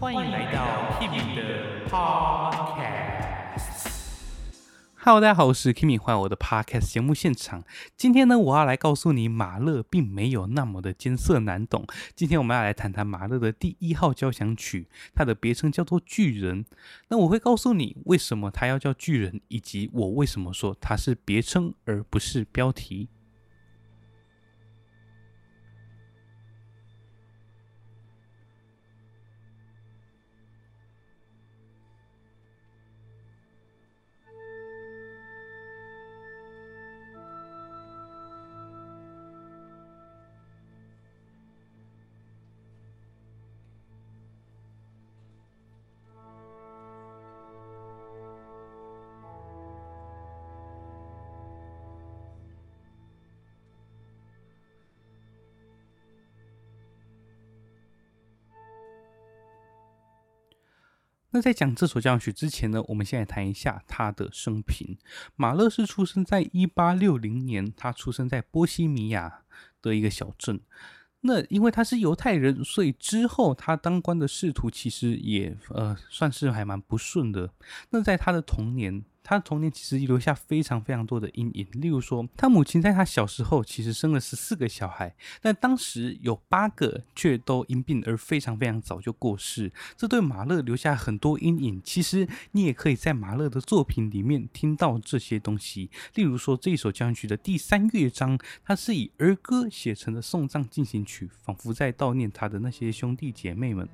欢迎来到 Kimi 的 Podcast。Hello，大家好，我是 Kimi，欢迎我的 Podcast 节目现场。今天呢，我要来告诉你，马勒并没有那么的艰涩难懂。今天我们要来谈谈马勒的第一号交响曲，它的别称叫做《巨人》。那我会告诉你为什么它要叫巨人，以及我为什么说它是别称而不是标题。那在讲这首交响曲之前呢，我们先来谈一下他的生平。马勒是出生在一八六零年，他出生在波西米亚的一个小镇。那因为他是犹太人，所以之后他当官的仕途其实也呃算是还蛮不顺的。那在他的童年。他童年其实留下非常非常多的阴影，例如说，他母亲在他小时候其实生了十四个小孩，但当时有八个却都因病而非常非常早就过世，这对马勒留下很多阴影。其实你也可以在马勒的作品里面听到这些东西，例如说这一首交响曲的第三乐章，它是以儿歌写成的送葬进行曲，仿佛在悼念他的那些兄弟姐妹们。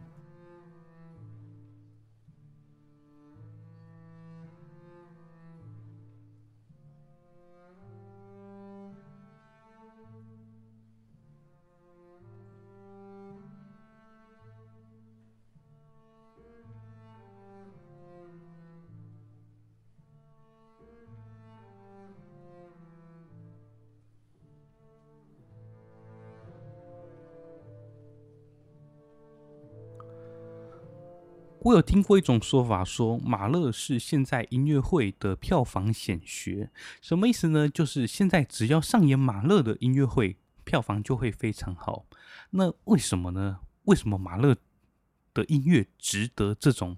听过一种说法，说马勒是现在音乐会的票房显学，什么意思呢？就是现在只要上演马勒的音乐会，票房就会非常好。那为什么呢？为什么马勒的音乐值得这种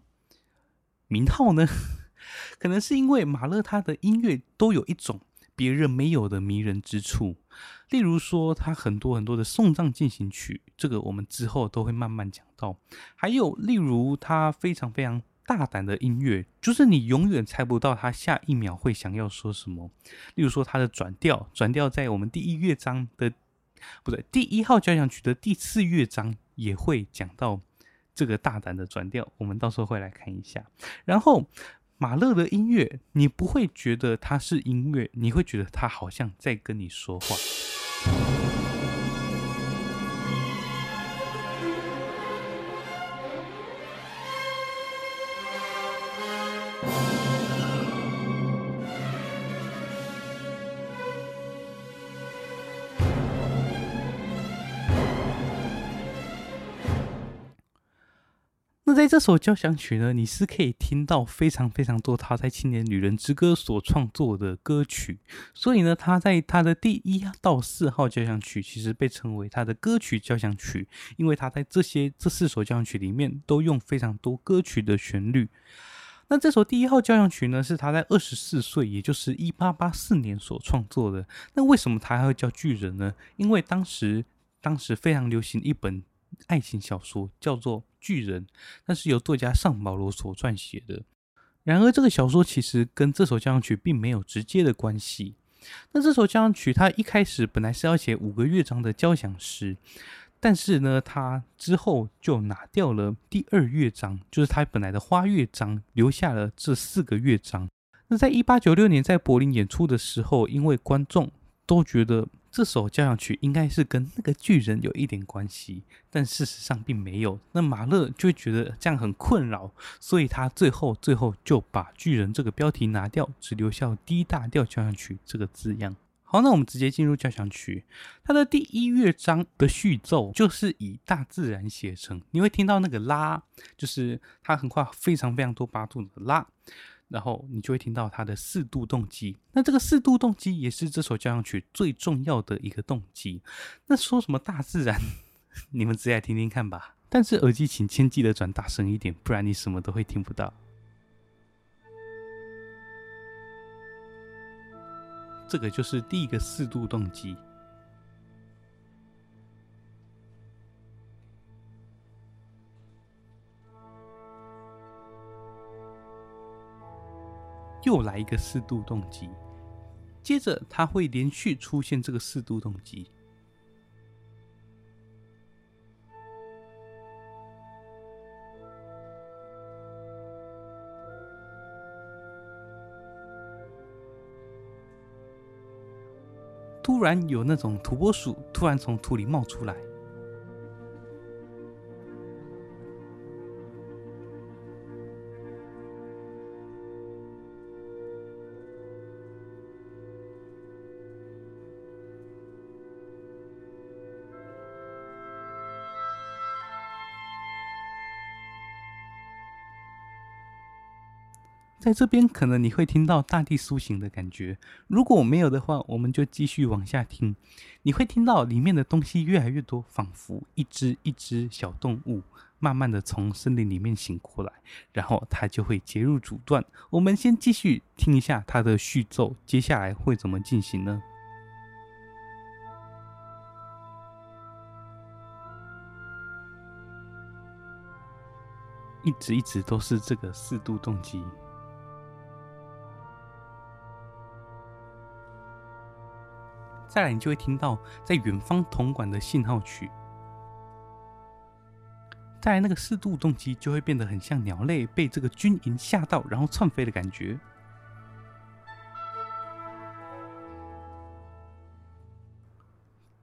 名号呢？可能是因为马勒他的音乐都有一种。别人没有的迷人之处，例如说他很多很多的送葬进行曲，这个我们之后都会慢慢讲到。还有例如他非常非常大胆的音乐，就是你永远猜不到他下一秒会想要说什么。例如说他的转调，转调在我们第一乐章的，不对，第一号交响曲的第四乐章也会讲到这个大胆的转调，我们到时候会来看一下。然后。马勒的音乐，你不会觉得它是音乐，你会觉得它好像在跟你说话。这首交响曲呢，你是可以听到非常非常多他在《青年旅人之歌》所创作的歌曲，所以呢，他在他的第一到四号交响曲其实被称为他的歌曲交响曲，因为他在这些这四首交响曲里面都用非常多歌曲的旋律。那这首第一号交响曲呢，是他在二十四岁，也就是一八八四年所创作的。那为什么他还会叫巨人呢？因为当时当时非常流行一本爱情小说，叫做。巨人，那是由作家尚保罗所撰写的。然而，这个小说其实跟这首交响曲并没有直接的关系。那这首交响曲，它一开始本来是要写五个乐章的交响诗，但是呢，它之后就拿掉了第二乐章，就是它本来的花乐章，留下了这四个乐章。那在一八九六年在柏林演出的时候，因为观众都觉得。这首交响曲应该是跟那个巨人有一点关系，但事实上并没有。那马勒就觉得这样很困扰，所以他最后最后就把巨人这个标题拿掉，只留下 D 大调交响曲这个字样。好，那我们直接进入交响曲。它的第一乐章的序奏就是以大自然写成，你会听到那个拉，就是它横跨非常非常多八度的拉。然后你就会听到它的四度动机，那这个四度动机也是这首交响曲最重要的一个动机。那说什么大自然，你们直接来听听看吧。但是耳机请先记得转大声一点，不然你什么都会听不到。这个就是第一个四度动机。又来一个四度动机，接着它会连续出现这个四度动机。突然有那种土拨鼠突然从土里冒出来。在这边，可能你会听到大地苏醒的感觉。如果我没有的话，我们就继续往下听。你会听到里面的东西越来越多，仿佛一只一只小动物慢慢的从森林里面醒过来，然后它就会接入主段。我们先继续听一下它的序奏，接下来会怎么进行呢？一直一直都是这个四度动机。再来，你就会听到在远方铜管的信号曲。再来，那个四度动机就会变得很像鸟类被这个军营吓到，然后窜飞的感觉。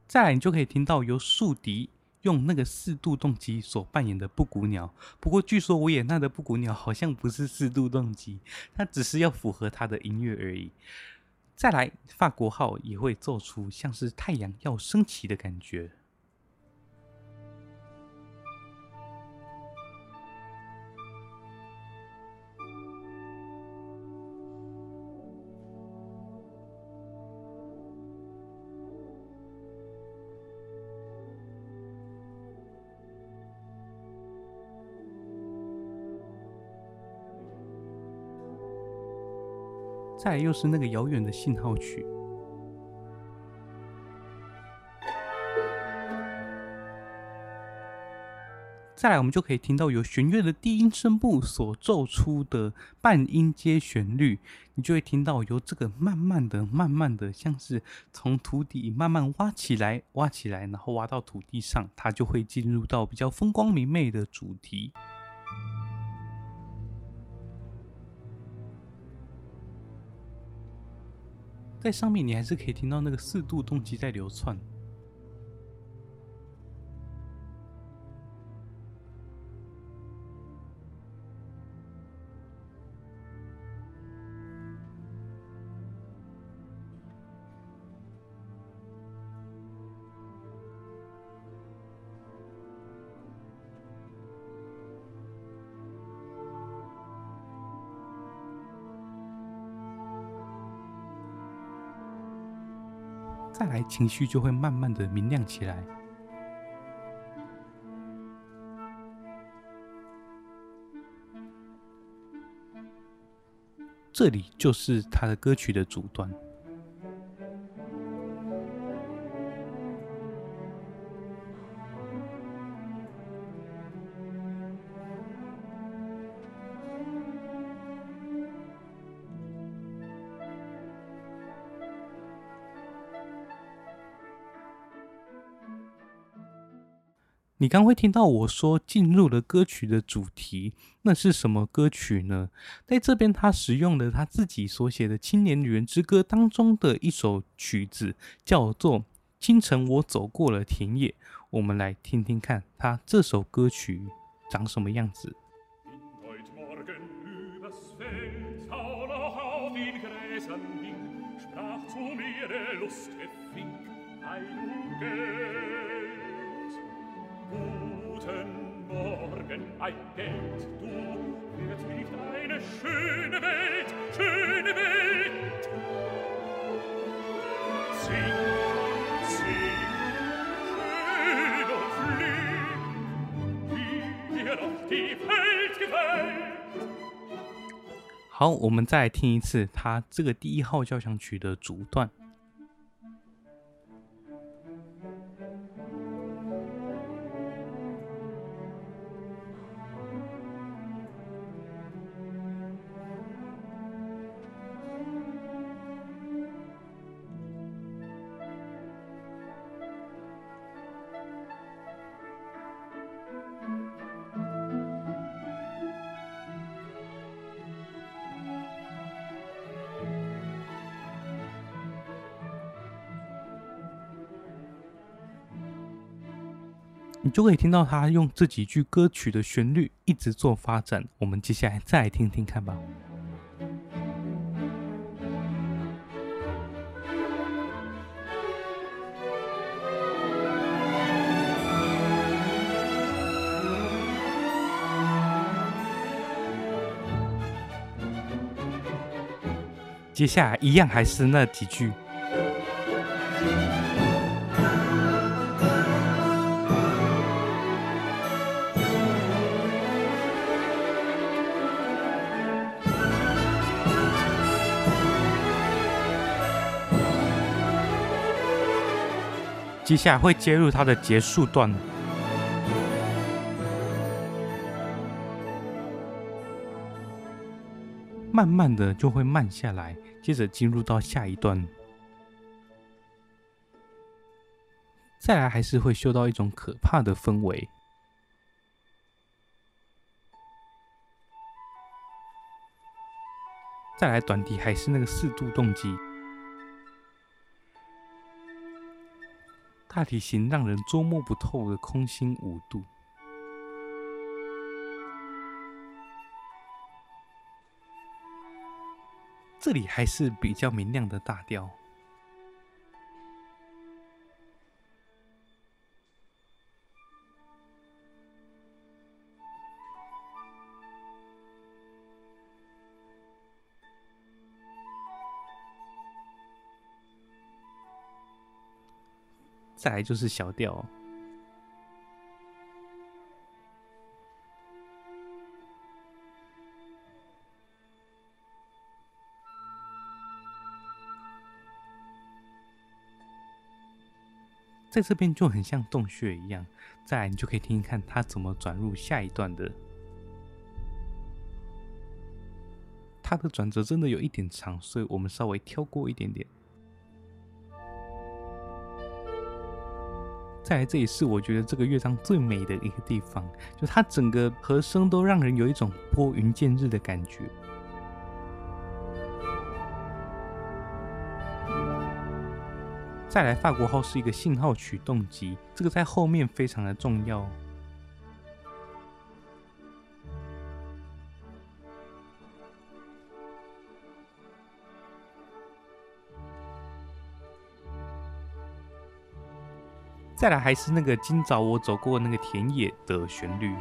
再来，你就可以听到由竖笛用那个四度动机所扮演的布谷鸟。不过，据说维也纳的布谷鸟好像不是四度动机，它只是要符合它的音乐而已。再来，法国号也会做出像是太阳要升起的感觉。再来又是那个遥远的信号曲，再来我们就可以听到由弦乐的低音声部所奏出的半音阶旋律，你就会听到由这个慢慢的、慢慢的，像是从土底慢慢挖起来、挖起来，然后挖到土地上，它就会进入到比较风光明媚的主题。在上面，你还是可以听到那个四度动机在流窜。情绪就会慢慢的明亮起来。这里就是他的歌曲的主段。你刚会听到我说进入了歌曲的主题，那是什么歌曲呢？在这边，他使用了他自己所写的《青年旅人之歌》当中的一首曲子，叫做《清晨我走过了田野》。我们来听听看他这首歌曲长什么样子。Ein Ungeheuer identdo 心心一一好，我们再听一次他这个第一号交响曲的主段。你就可以听到他用这几句歌曲的旋律一直做发展。我们接下来再来听听看吧。接下来一样还是那几句。接下来会接入它的结束段，慢慢的就会慢下来，接着进入到下一段，再来还是会嗅到一种可怕的氛围，再来短笛还是那个四度动机。大提琴让人捉摸不透的空心五度，这里还是比较明亮的大调。再来就是小调，在这边就很像洞穴一样。再来，你就可以听听看它怎么转入下一段的。它的转折真的有一点长，所以我们稍微跳过一点点。再来，这也是我觉得这个乐章最美的一个地方，就它整个和声都让人有一种拨云见日的感觉。再来，法国号是一个信号曲动机，这个在后面非常的重要。再来还是那个今早我走过那个田野的旋律，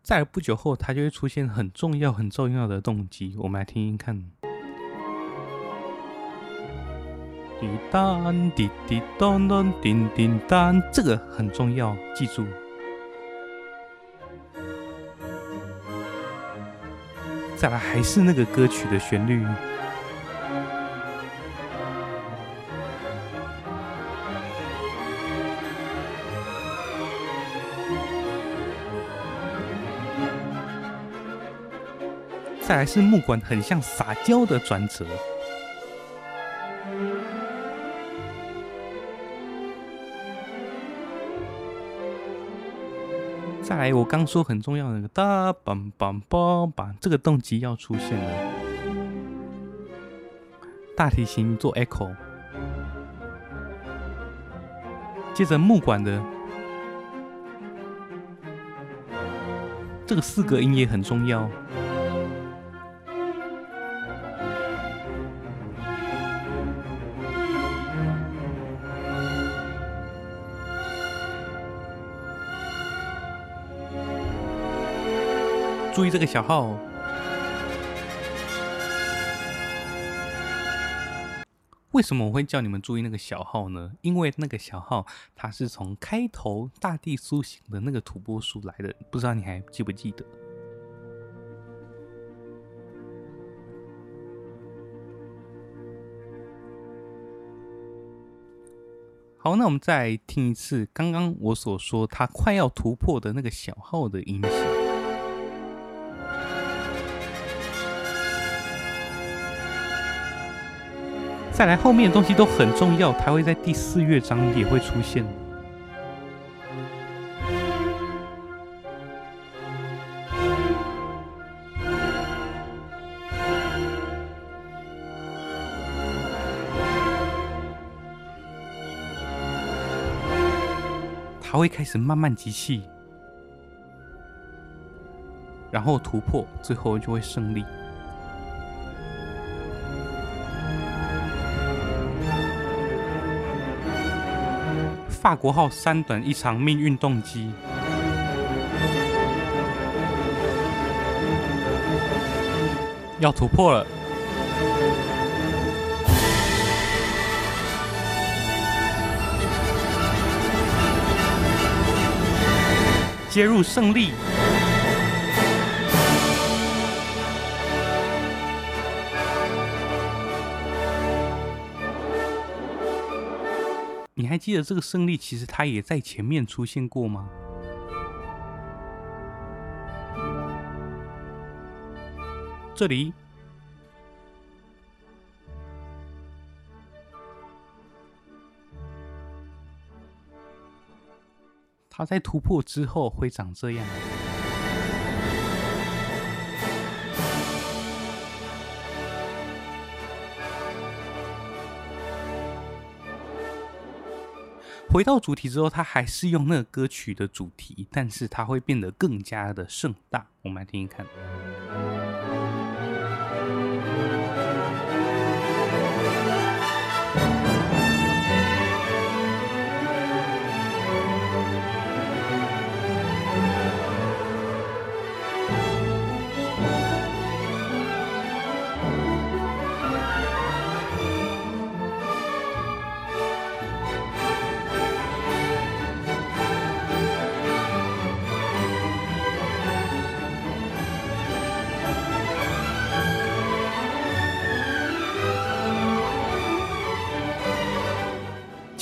再来不久后，它就会出现很重要、很重要的动机，我们来听听看。滴当滴滴咚咚叮叮当，这个很重要，记住。再来还是那个歌曲的旋律，再来是木管很像撒娇的转折。再来，我刚说很重要的那个哒梆梆梆梆，这个动机要出现了。大提琴做 echo，接着木管的这个四个音也很重要。注意这个小号哦。为什么我会叫你们注意那个小号呢？因为那个小号，它是从开头大地苏醒的那个土拨鼠来的，不知道你还记不记得？好，那我们再听一次刚刚我所说它快要突破的那个小号的音型。再来，后面的东西都很重要，它会在第四乐章也会出现。它会开始慢慢集气，然后突破，最后就会胜利。法国号三等一场命运动机，要突破了，接入胜利。还记得这个胜利其实他也在前面出现过吗？这里，他在突破之后会长这样。回到主题之后，他还是用那个歌曲的主题，但是他会变得更加的盛大。我们来听听看。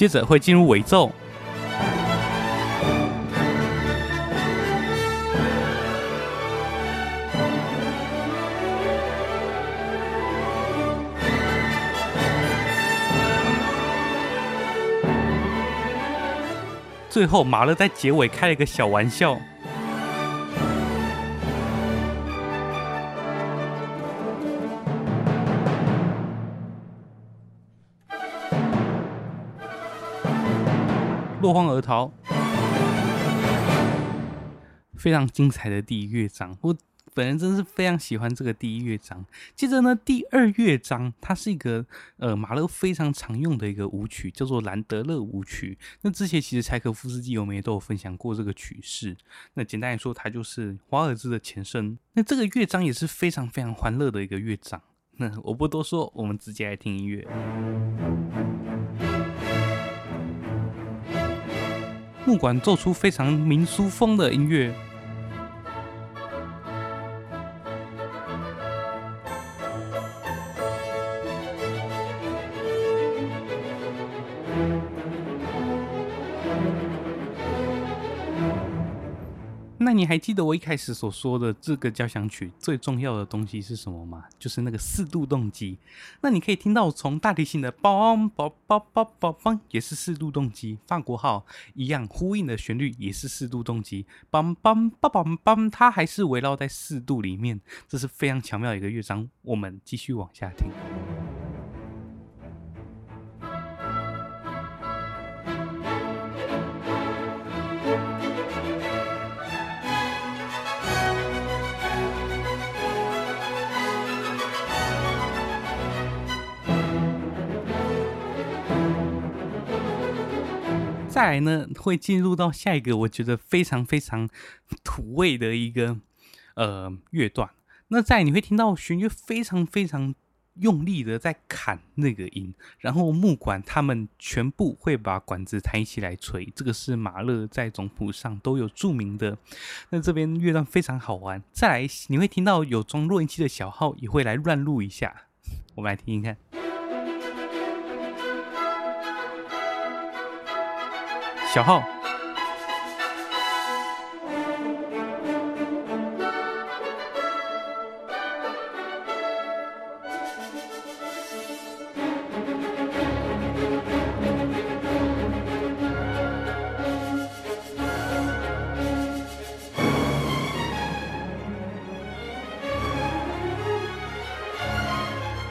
接着会进入尾奏，最后马勒在结尾开了一个小玩笑。落荒而逃，非常精彩的第一乐章。我本人真是非常喜欢这个第一乐章。接着呢，第二乐章它是一个呃马勒非常常用的一个舞曲，叫做兰德勒舞曲。那之前其实柴可夫斯基我们也都有分享过这个曲式。那简单来说，它就是华尔兹的前身。那这个乐章也是非常非常欢乐的一个乐章。那我不多说，我们直接来听音乐。木管奏出非常民俗风的音乐。那你还记得我一开始所说的这个交响曲最重要的东西是什么吗？就是那个四度动机。那你可以听到从大提琴的梆梆梆梆梆梆，也是四度动机；法国号一样呼应的旋律也是四度动机，梆梆梆梆梆，它还是围绕在四度里面，这是非常巧妙的一个乐章。我们继续往下听。再来呢，会进入到下一个我觉得非常非常土味的一个呃乐段。那再来你会听到弦乐非常非常用力的在砍那个音，然后木管他们全部会把管子抬起来吹，这个是马勒在总谱上都有注明的。那这边乐段非常好玩，再来你会听到有装录音器的小号也会来乱录一下，我们来听听看，小号。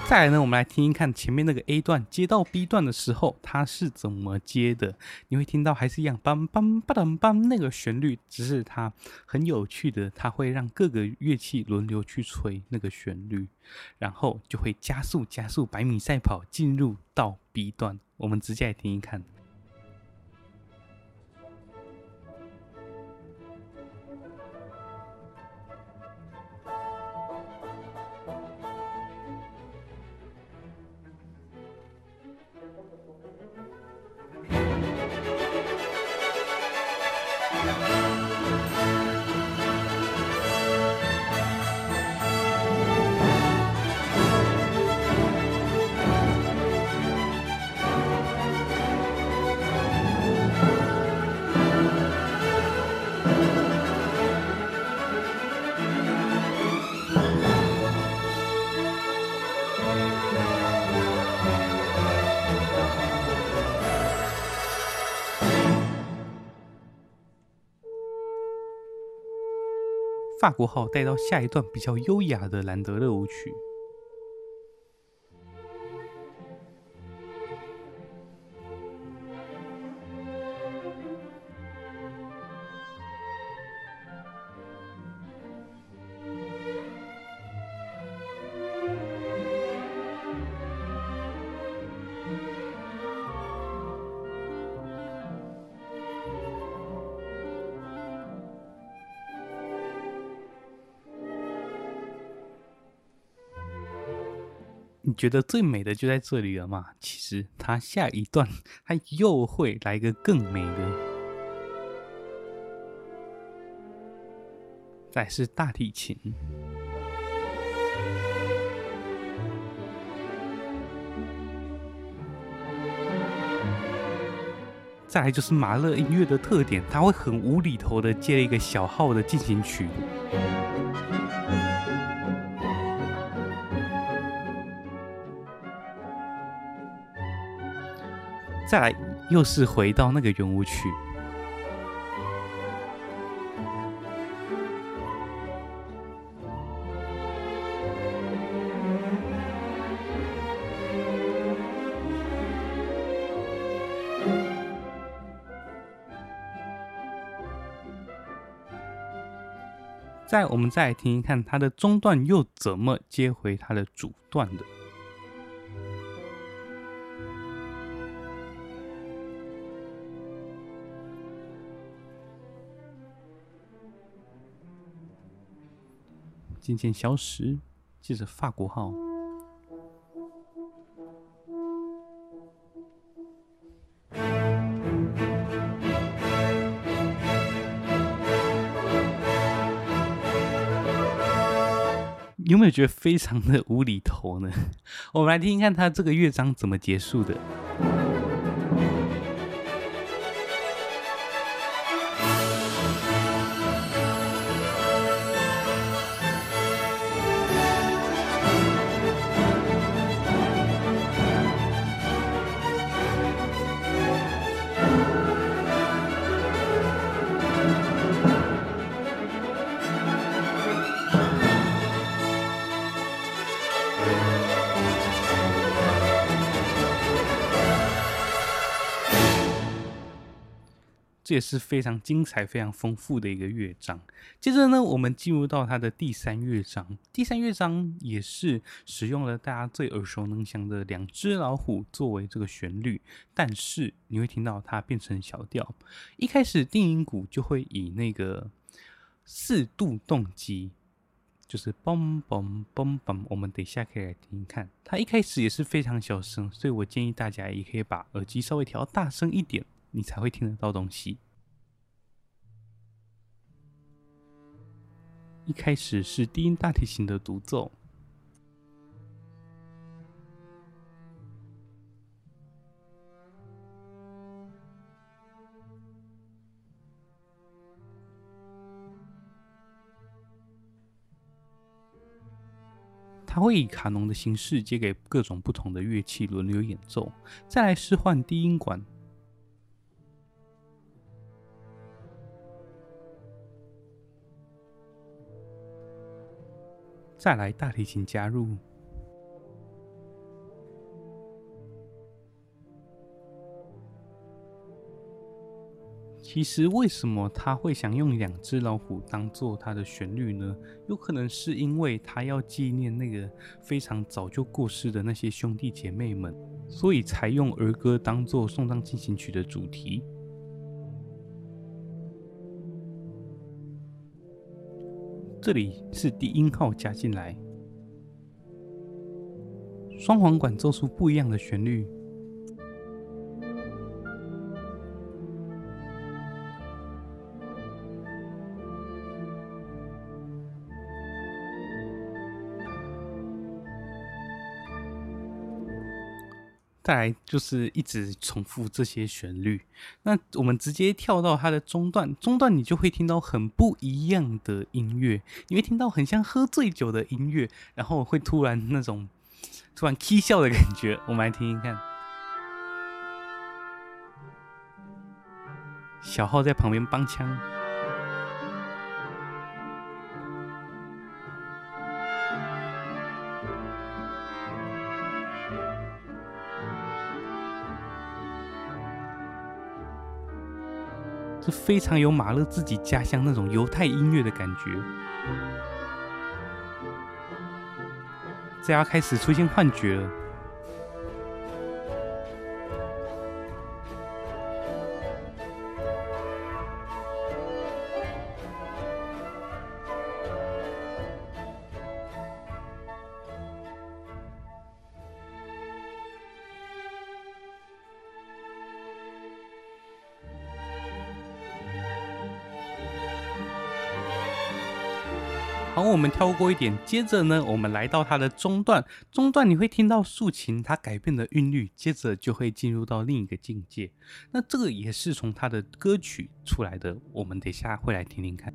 再来呢，我们来听一看前面那个 A 段接到 B 段的时候，它是怎么接的？你会听到还是一样梆梆梆当梆那个旋律，只是它很有趣的，它会让各个乐器轮流去吹那个旋律，然后就会加速加速百米赛跑进入到 B 段。我们直接来听一看。法国号带到下一段比较优雅的兰德勒舞曲。觉得最美的就在这里了嘛？其实它下一段，它又会来一个更美的。再是大提琴，再来就是马勒音乐的特点，它会很无厘头的接一个小号的进行曲。再来，又是回到那个圆舞曲。再，我们再来听一看它的中段又怎么接回它的主段的。渐渐消失，接着法国号。有没有觉得非常的无厘头呢？我们来听听看，它这个乐章怎么结束的。是非常精彩、非常丰富的一个乐章。接着呢，我们进入到它的第三乐章。第三乐章也是使用了大家最耳熟能详的两只老虎作为这个旋律，但是你会听到它变成小调。一开始定音鼓就会以那个四度动机就是嘣嘣嘣嘣，我们等一下可以来听听看。它一开始也是非常小声，所以我建议大家也可以把耳机稍微调大声一点，你才会听得到东西。一开始是低音大提琴的独奏。它会以卡农的形式接给各种不同的乐器轮流演奏，再来是换低音管，再来大提琴加入。其实，为什么他会想用两只老虎当做他的旋律呢？有可能是因为他要纪念那个非常早就过世的那些兄弟姐妹们，所以才用儿歌当做送葬进行曲的主题。这里是低音号加进来，双簧管奏出不一样的旋律。再来就是一直重复这些旋律，那我们直接跳到它的中段，中段你就会听到很不一样的音乐，你会听到很像喝醉酒的音乐，然后会突然那种突然起笑的感觉，我们来听听看。小号在旁边帮腔。非常有马勒自己家乡那种犹太音乐的感觉。这要开始出现幻觉了。我们跳过一点，接着呢，我们来到它的中段。中段你会听到竖琴它改变的韵律，接着就会进入到另一个境界。那这个也是从它的歌曲出来的，我们等下会来听听看。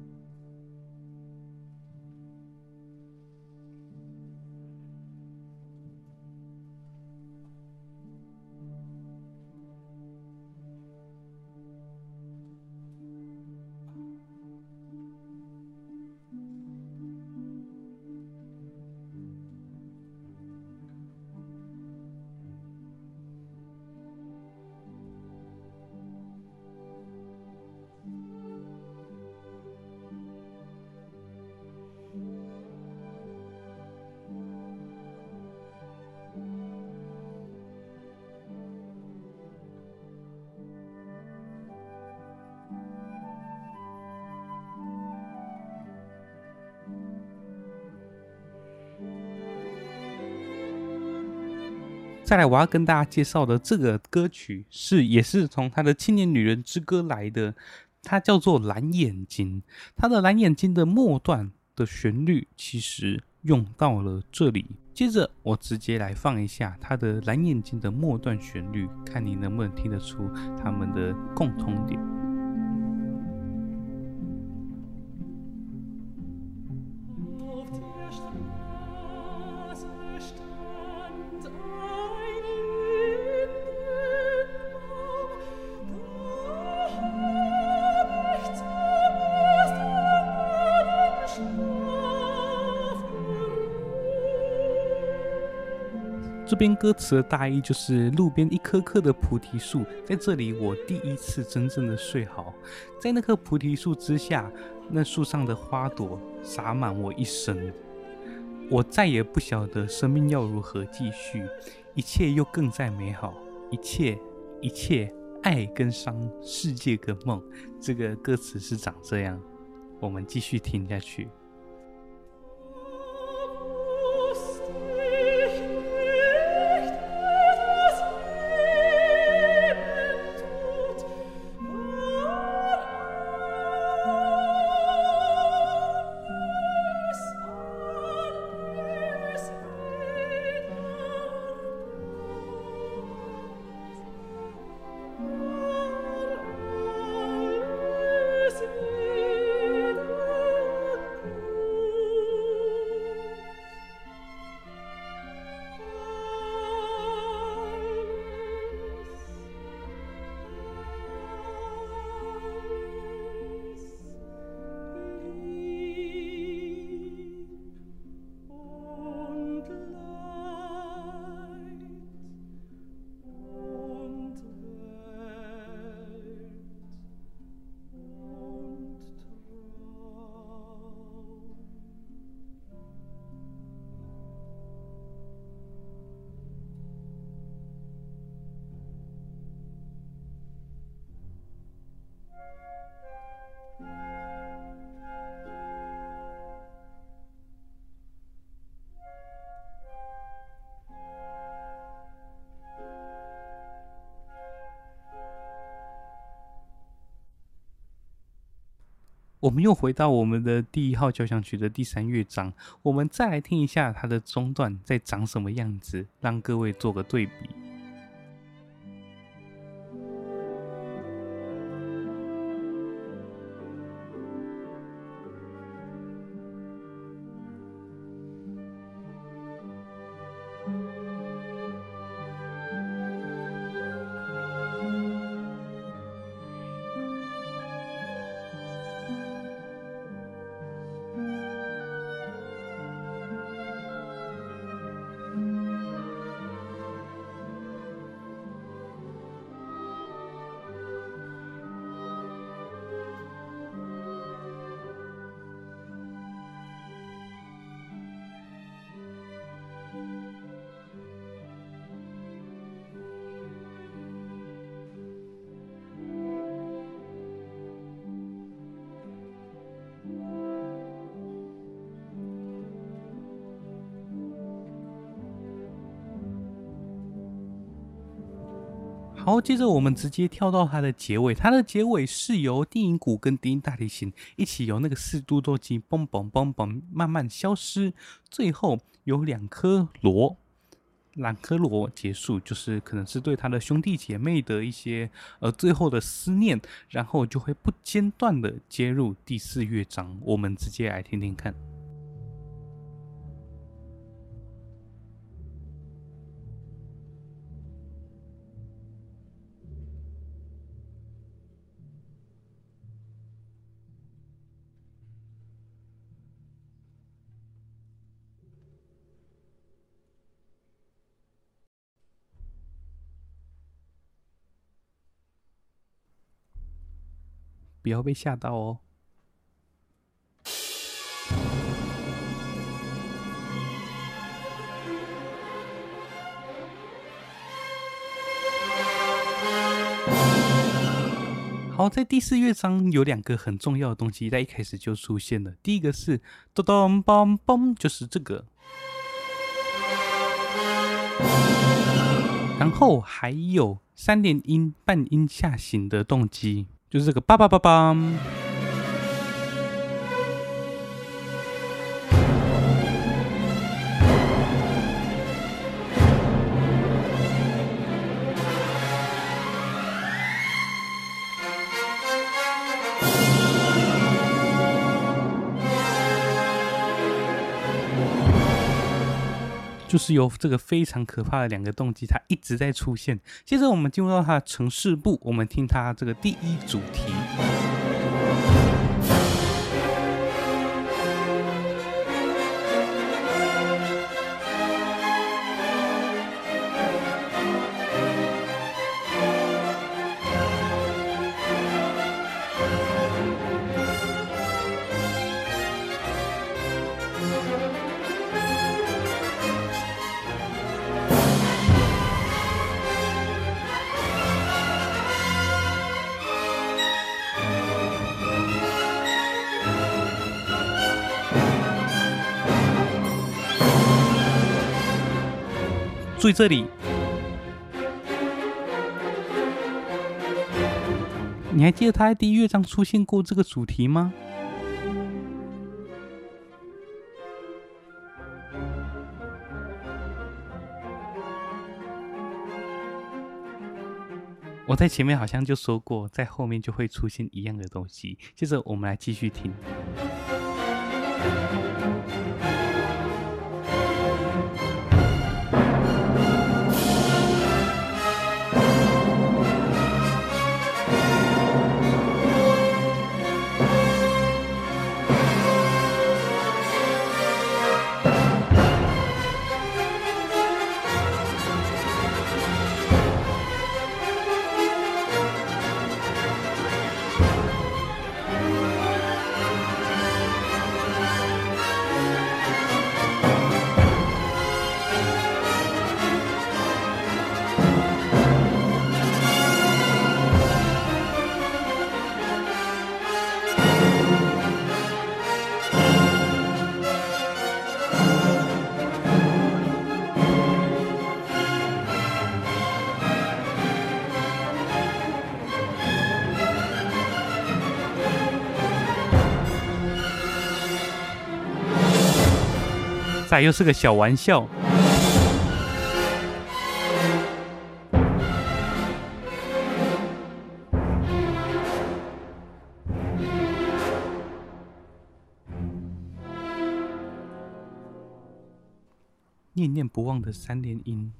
再来，我要跟大家介绍的这个歌曲是，也是从他的《青年女人之歌》来的，它叫做《蓝眼睛》。它的《蓝眼睛》的末段的旋律其实用到了这里。接着，我直接来放一下它的《蓝眼睛》的末段旋律，看你能不能听得出他们的共同点。这边歌词的大意就是：路边一棵棵的菩提树，在这里我第一次真正的睡好，在那棵菩提树之下，那树上的花朵洒满我一生，我再也不晓得生命要如何继续，一切又更再美好，一切一切爱跟伤，世界跟梦。这个歌词是长这样，我们继续听下去。我们又回到我们的第一号交响曲的第三乐章，我们再来听一下它的中段在长什么样子，让各位做个对比。好，接着我们直接跳到它的结尾。它的结尾是由低音鼓跟低音大提琴一起由那个四嘟嘟机嘣嘣嘣嘣慢慢消失，最后有两颗螺，两颗螺结束，就是可能是对他的兄弟姐妹的一些呃最后的思念，然后就会不间断的接入第四乐章。我们直接来听听看。不要被吓到哦！好，在第四乐章有两个很重要的东西，在一开始就出现了。第一个是咚咚嘣嘣，就是这个，然后还有三连音半音下行的动机。就是这个叭叭叭叭，就是由这个非常可怕的两个动机，它一直在出现。接着我们进入到它的城市部，我们听它这个第一主题。注意这里，你还记得他在第一乐章出现过这个主题吗？我在前面好像就说过，在后面就会出现一样的东西。接着我们来继续听。又是个小玩笑。念念不忘的三连音。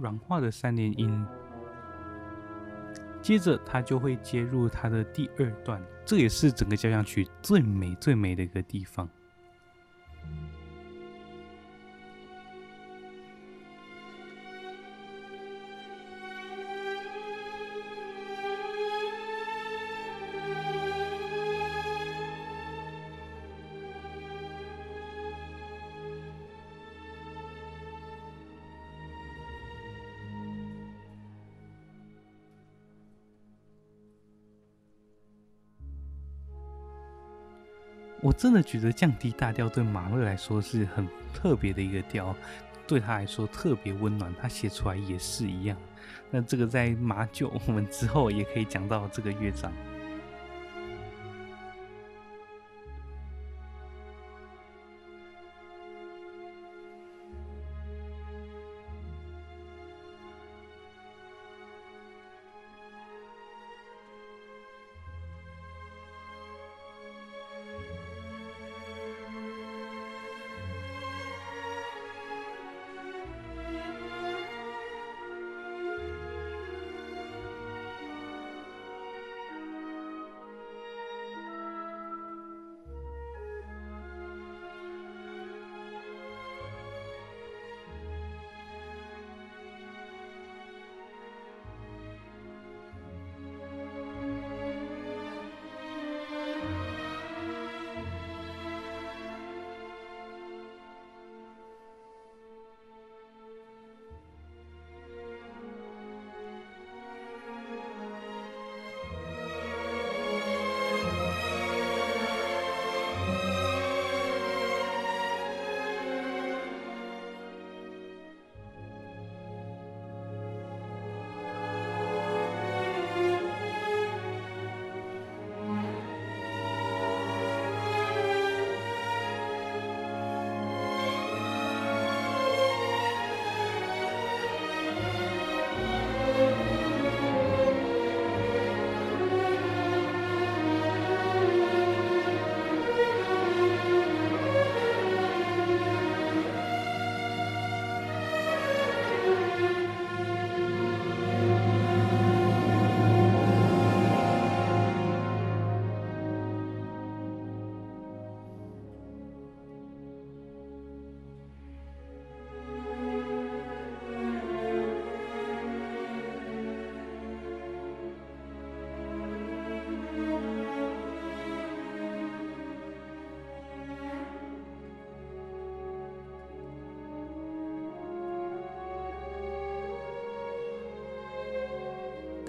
软化的三连音，接着它就会接入它的第二段，这也是整个交响曲最美最美的一个地方。真的觉得降低大调对马勒来说是很特别的一个调，对他来说特别温暖，他写出来也是一样。那这个在马九我们之后也可以讲到这个乐章。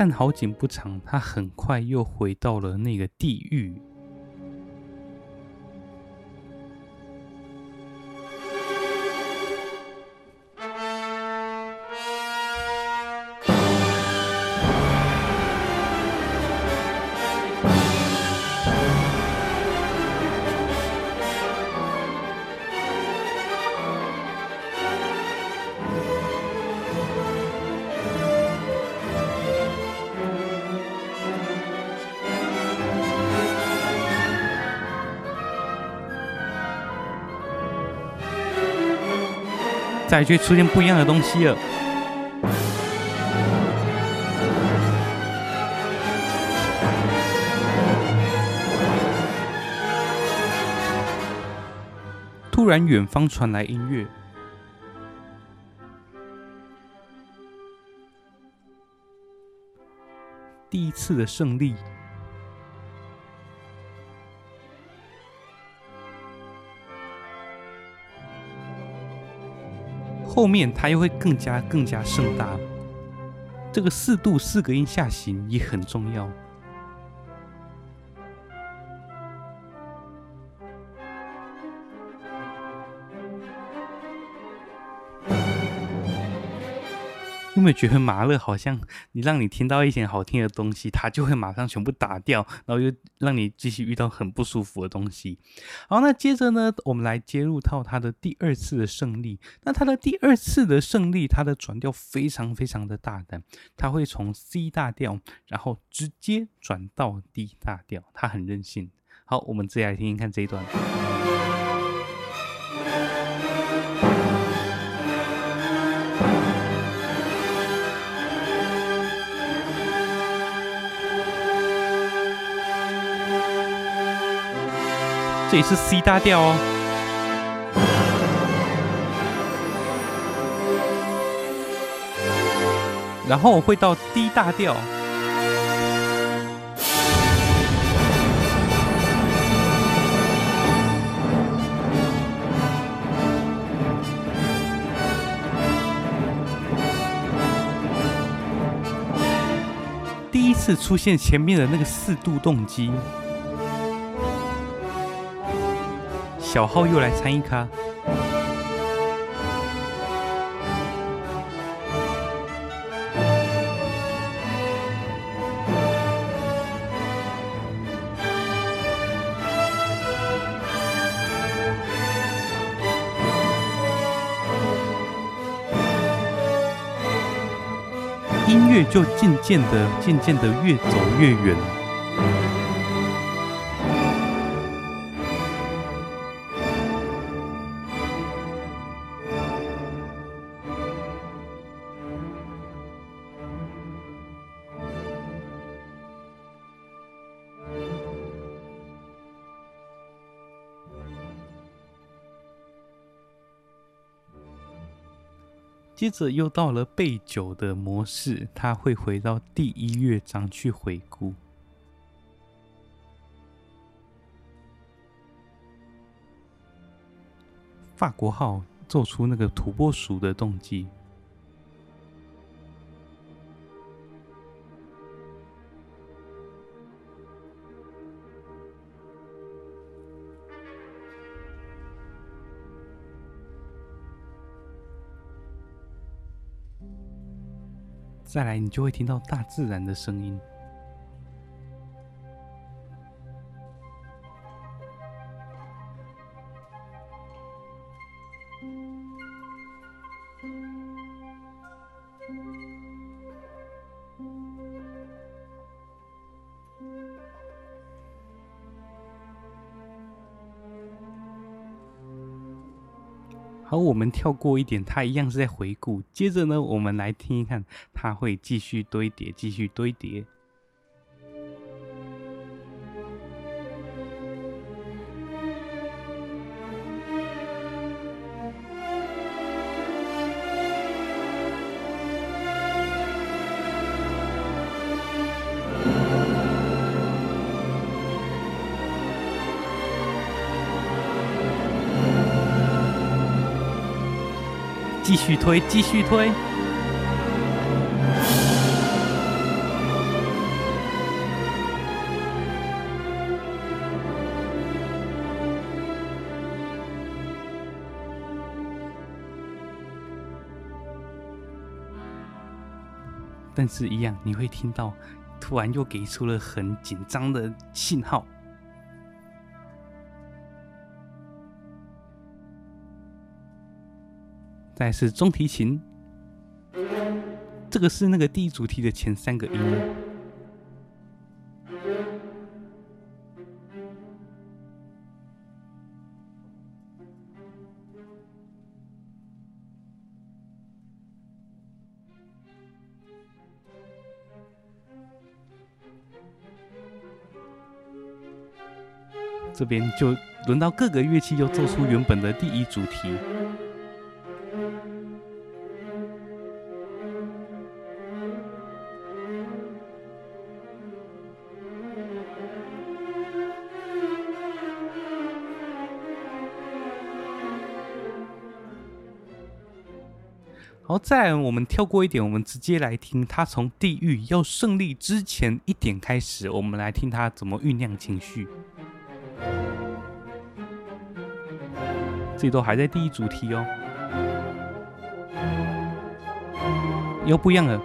但好景不长，他很快又回到了那个地狱。再去出现不一样的东西了。突然，远方传来音乐，第一次的胜利。后面它又会更加更加盛大，这个四度四个音下行也很重要。有没有觉得马勒好像 你让你听到一些好听的东西，他就会马上全部打掉，然后又让你继续遇到很不舒服的东西。好，那接着呢，我们来接入到他的第二次的胜利。那他的第二次的胜利，他的转调非常非常的大胆，他会从 C 大调，然后直接转到 D 大调，他很任性。好，我们直接来听听看这一段。这里是 C 大调哦，然后会到 D 大调，第一次出现前面的那个四度动机。小号又来参一咖，音乐就渐渐的、渐渐的越走越远。接着又到了备酒的模式，他会回到第一乐章去回顾。法国号做出那个土拨鼠的动机。再来，你就会听到大自然的声音。好，我们跳过一点，它一样是在回顾。接着呢，我们来听一看，它会继续堆叠，继续堆叠。续推，继续推。但是，一样你会听到，突然又给出了很紧张的信号。再是中提琴，这个是那个第一主题的前三个音。这边就轮到各个乐器又奏出原本的第一主题。好，再，我们跳过一点，我们直接来听他从地狱要胜利之前一点开始，我们来听他怎么酝酿情绪。这都还在第一主题哦。又不一样了。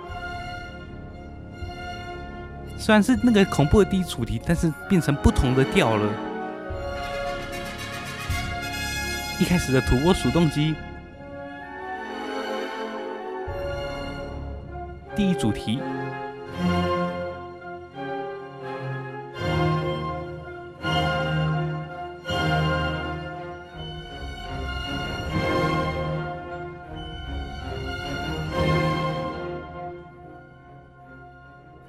虽然是那个恐怖的第一主题，但是变成不同的调了。一开始的土拨鼠动机，第一主题。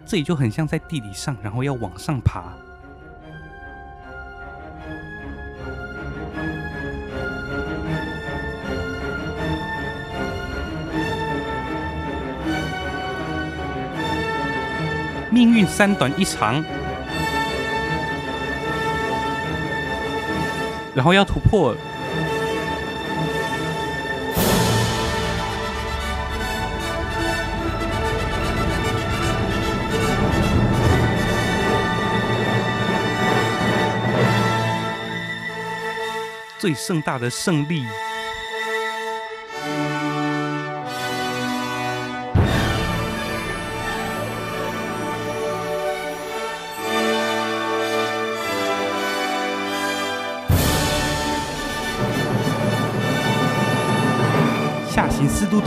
这里就很像在地底上，然后要往上爬。运三短一长，然后要突破。最盛大的胜利！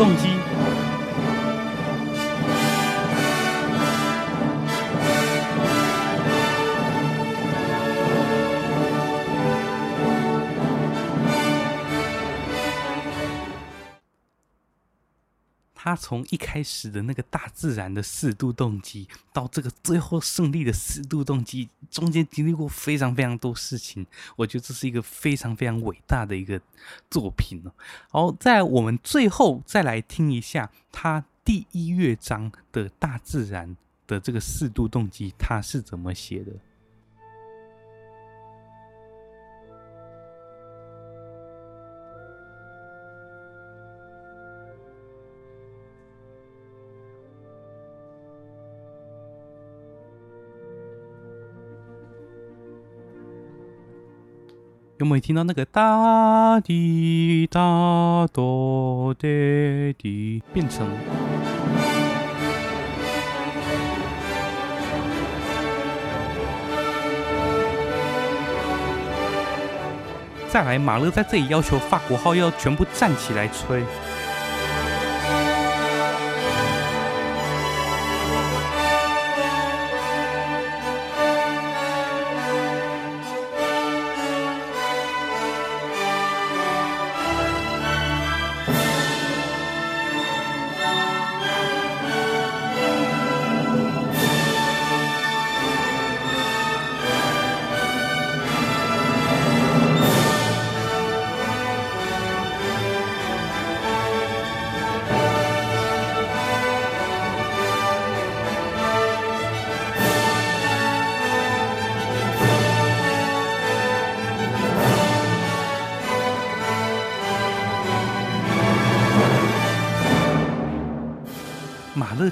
动机。从一开始的那个大自然的四度动机，到这个最后胜利的四度动机，中间经历过非常非常多事情，我觉得这是一个非常非常伟大的一个作品哦。好，在我们最后再来听一下他第一乐章的大自然的这个四度动机，他是怎么写的。有没有听到那个哒滴哒哆哒滴变成？再来，马勒在这里要求法国号要全部站起来吹。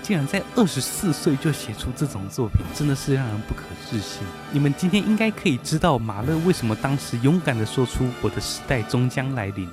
竟然在二十四岁就写出这种作品，真的是让人不可置信。你们今天应该可以知道马勒为什么当时勇敢地说出“我的时代终将来临”。